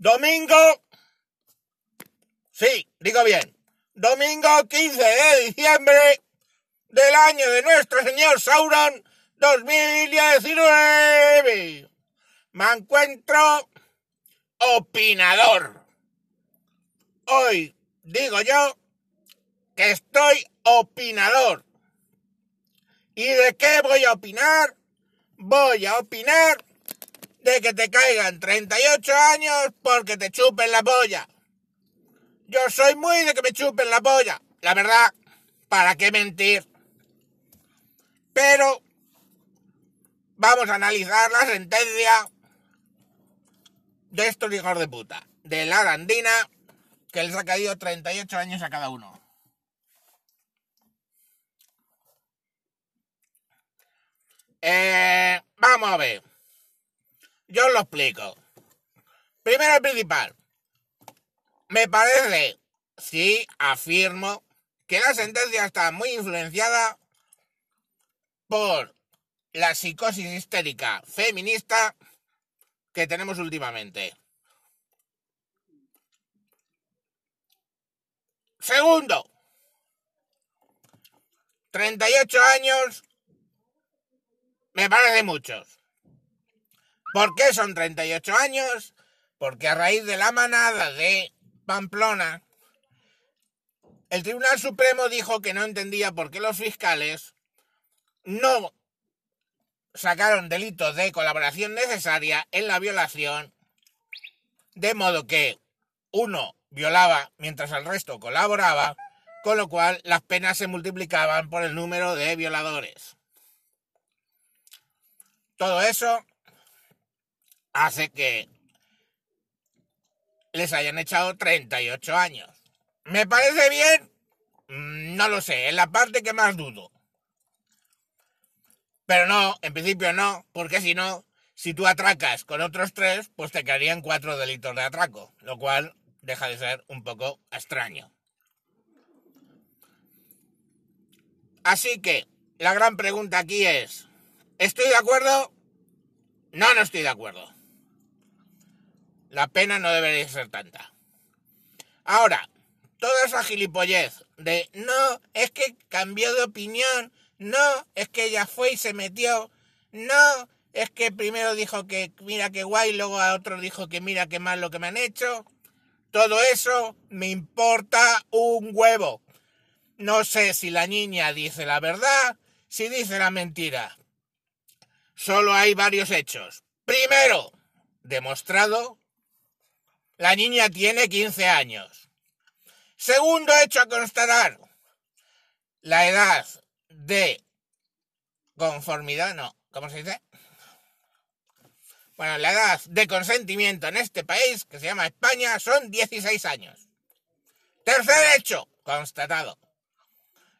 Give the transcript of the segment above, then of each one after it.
Domingo. Sí, digo bien. Domingo 15 de diciembre del año de nuestro señor Sauron 2019. Me encuentro opinador. Hoy digo yo que estoy opinador. ¿Y de qué voy a opinar? Voy a opinar de que te caigan 38 años porque te chupen la polla. Yo soy muy de que me chupen la polla. La verdad, ¿para qué mentir? Pero vamos a analizar la sentencia de estos hijos de puta. De la arandina que les ha caído 38 años a cada uno. Eh, vamos a ver. Yo lo explico. Primero y principal. Me parece, sí, afirmo, que la sentencia está muy influenciada por la psicosis histérica feminista que tenemos últimamente. Segundo, 38 años me parece muchos. ¿Por qué son 38 años? Porque a raíz de la manada de Pamplona, el Tribunal Supremo dijo que no entendía por qué los fiscales no sacaron delitos de colaboración necesaria en la violación, de modo que uno violaba mientras el resto colaboraba, con lo cual las penas se multiplicaban por el número de violadores. Todo eso hace que les hayan echado 38 años. ¿Me parece bien? Mm, no lo sé, es la parte que más dudo. Pero no, en principio no, porque si no, si tú atracas con otros tres, pues te caerían cuatro delitos de atraco, lo cual deja de ser un poco extraño. Así que la gran pregunta aquí es, ¿estoy de acuerdo? No, no estoy de acuerdo. La pena no debería ser tanta. Ahora, toda esa gilipollez de no, es que cambió de opinión, no, es que ella fue y se metió, no, es que primero dijo que mira qué guay, luego a otro dijo que mira qué mal lo que me han hecho. Todo eso me importa un huevo. No sé si la niña dice la verdad, si dice la mentira. Solo hay varios hechos. Primero, demostrado la niña tiene 15 años. Segundo hecho a constatar. La edad de conformidad, no, ¿cómo se dice? Bueno, la edad de consentimiento en este país, que se llama España, son 16 años. Tercer hecho, constatado.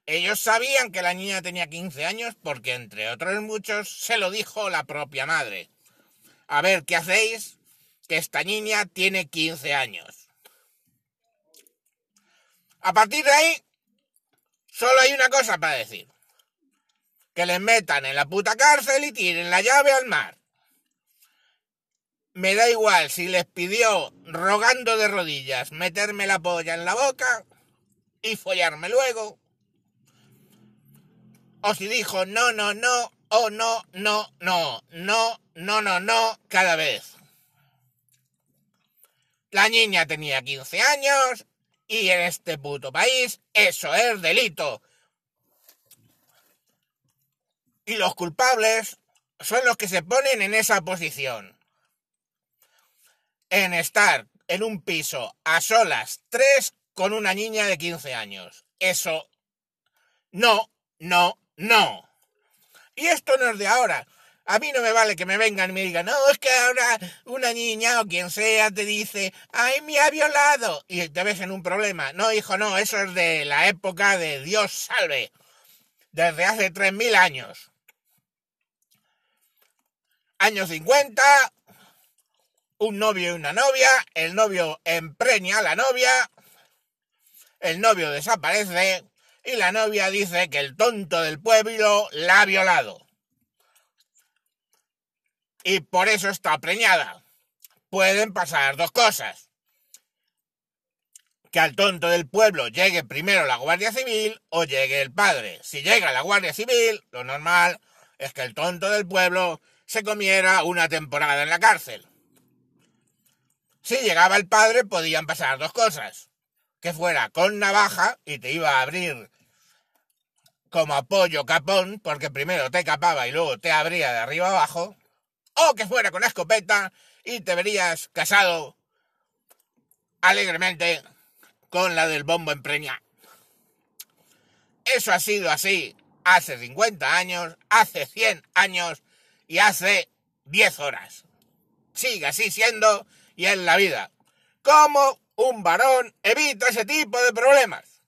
Ellos sabían que la niña tenía 15 años porque, entre otros muchos, se lo dijo la propia madre. A ver, ¿qué hacéis? Que esta niña tiene 15 años. A partir de ahí, solo hay una cosa para decir. Que les metan en la puta cárcel y tiren la llave al mar. Me da igual si les pidió, rogando de rodillas, meterme la polla en la boca y follarme luego. O si dijo no, no, no, o no, no, no, no, no, no, no, cada vez. La niña tenía 15 años y en este puto país eso es delito. Y los culpables son los que se ponen en esa posición. En estar en un piso a solas, tres con una niña de 15 años. Eso no, no, no. Y esto no es de ahora. A mí no me vale que me vengan y me digan, no, es que ahora una niña o quien sea te dice, ay, me ha violado. Y te ves en un problema. No, hijo, no, eso es de la época de Dios salve. Desde hace 3.000 años. Años 50, un novio y una novia, el novio empreña a la novia, el novio desaparece y la novia dice que el tonto del pueblo la ha violado y por eso está preñada. pueden pasar dos cosas. Que al tonto del pueblo llegue primero la Guardia Civil o llegue el padre. Si llega la Guardia Civil, lo normal es que el tonto del pueblo se comiera una temporada en la cárcel. Si llegaba el padre podían pasar dos cosas. Que fuera con navaja y te iba a abrir como apoyo capón, porque primero te capaba y luego te abría de arriba abajo. O que fuera con escopeta y te verías casado alegremente con la del bombo empreña. Eso ha sido así hace 50 años, hace 100 años y hace 10 horas. Sigue así siendo y en la vida. ¿Cómo un varón evita ese tipo de problemas?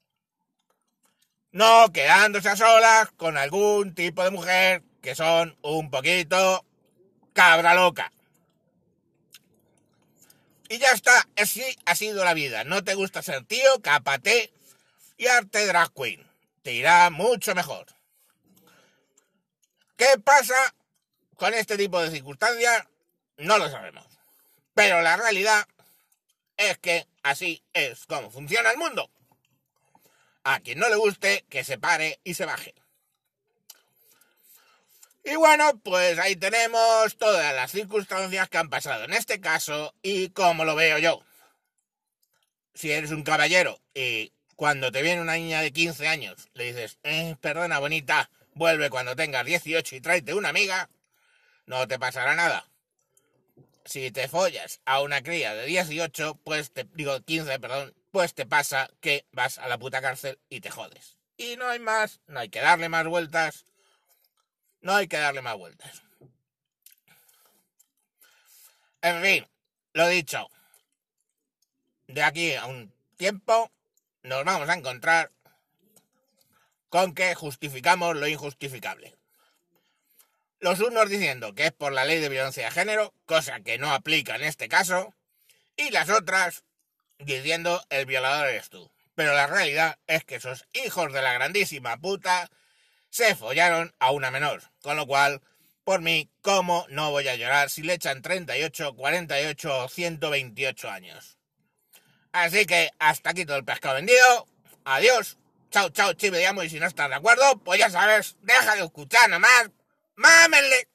No quedándose a solas con algún tipo de mujer que son un poquito cabra loca. Y ya está, así ha sido la vida. No te gusta ser tío, capate y arte drag queen. Te irá mucho mejor. ¿Qué pasa con este tipo de circunstancias? No lo sabemos. Pero la realidad es que así es como funciona el mundo. A quien no le guste, que se pare y se baje. Y bueno, pues ahí tenemos todas las circunstancias que han pasado en este caso y cómo lo veo yo. Si eres un caballero y cuando te viene una niña de 15 años le dices, eh, perdona bonita, vuelve cuando tengas 18 y tráete una amiga, no te pasará nada. Si te follas a una cría de 18, pues te digo 15, perdón, pues te pasa que vas a la puta cárcel y te jodes. Y no hay más, no hay que darle más vueltas no hay que darle más vueltas. En fin, lo dicho. De aquí a un tiempo nos vamos a encontrar con que justificamos lo injustificable. Los unos diciendo que es por la ley de violencia de género, cosa que no aplica en este caso, y las otras diciendo el violador eres tú. Pero la realidad es que esos hijos de la grandísima puta se follaron a una menor. Con lo cual, por mí, ¿cómo no voy a llorar si le echan 38, 48 o 128 años? Así que hasta aquí todo el pescado vendido. Adiós. Chao, chao, chive, y si no estás de acuerdo, pues ya sabes, deja de escuchar nomás. Mámenle.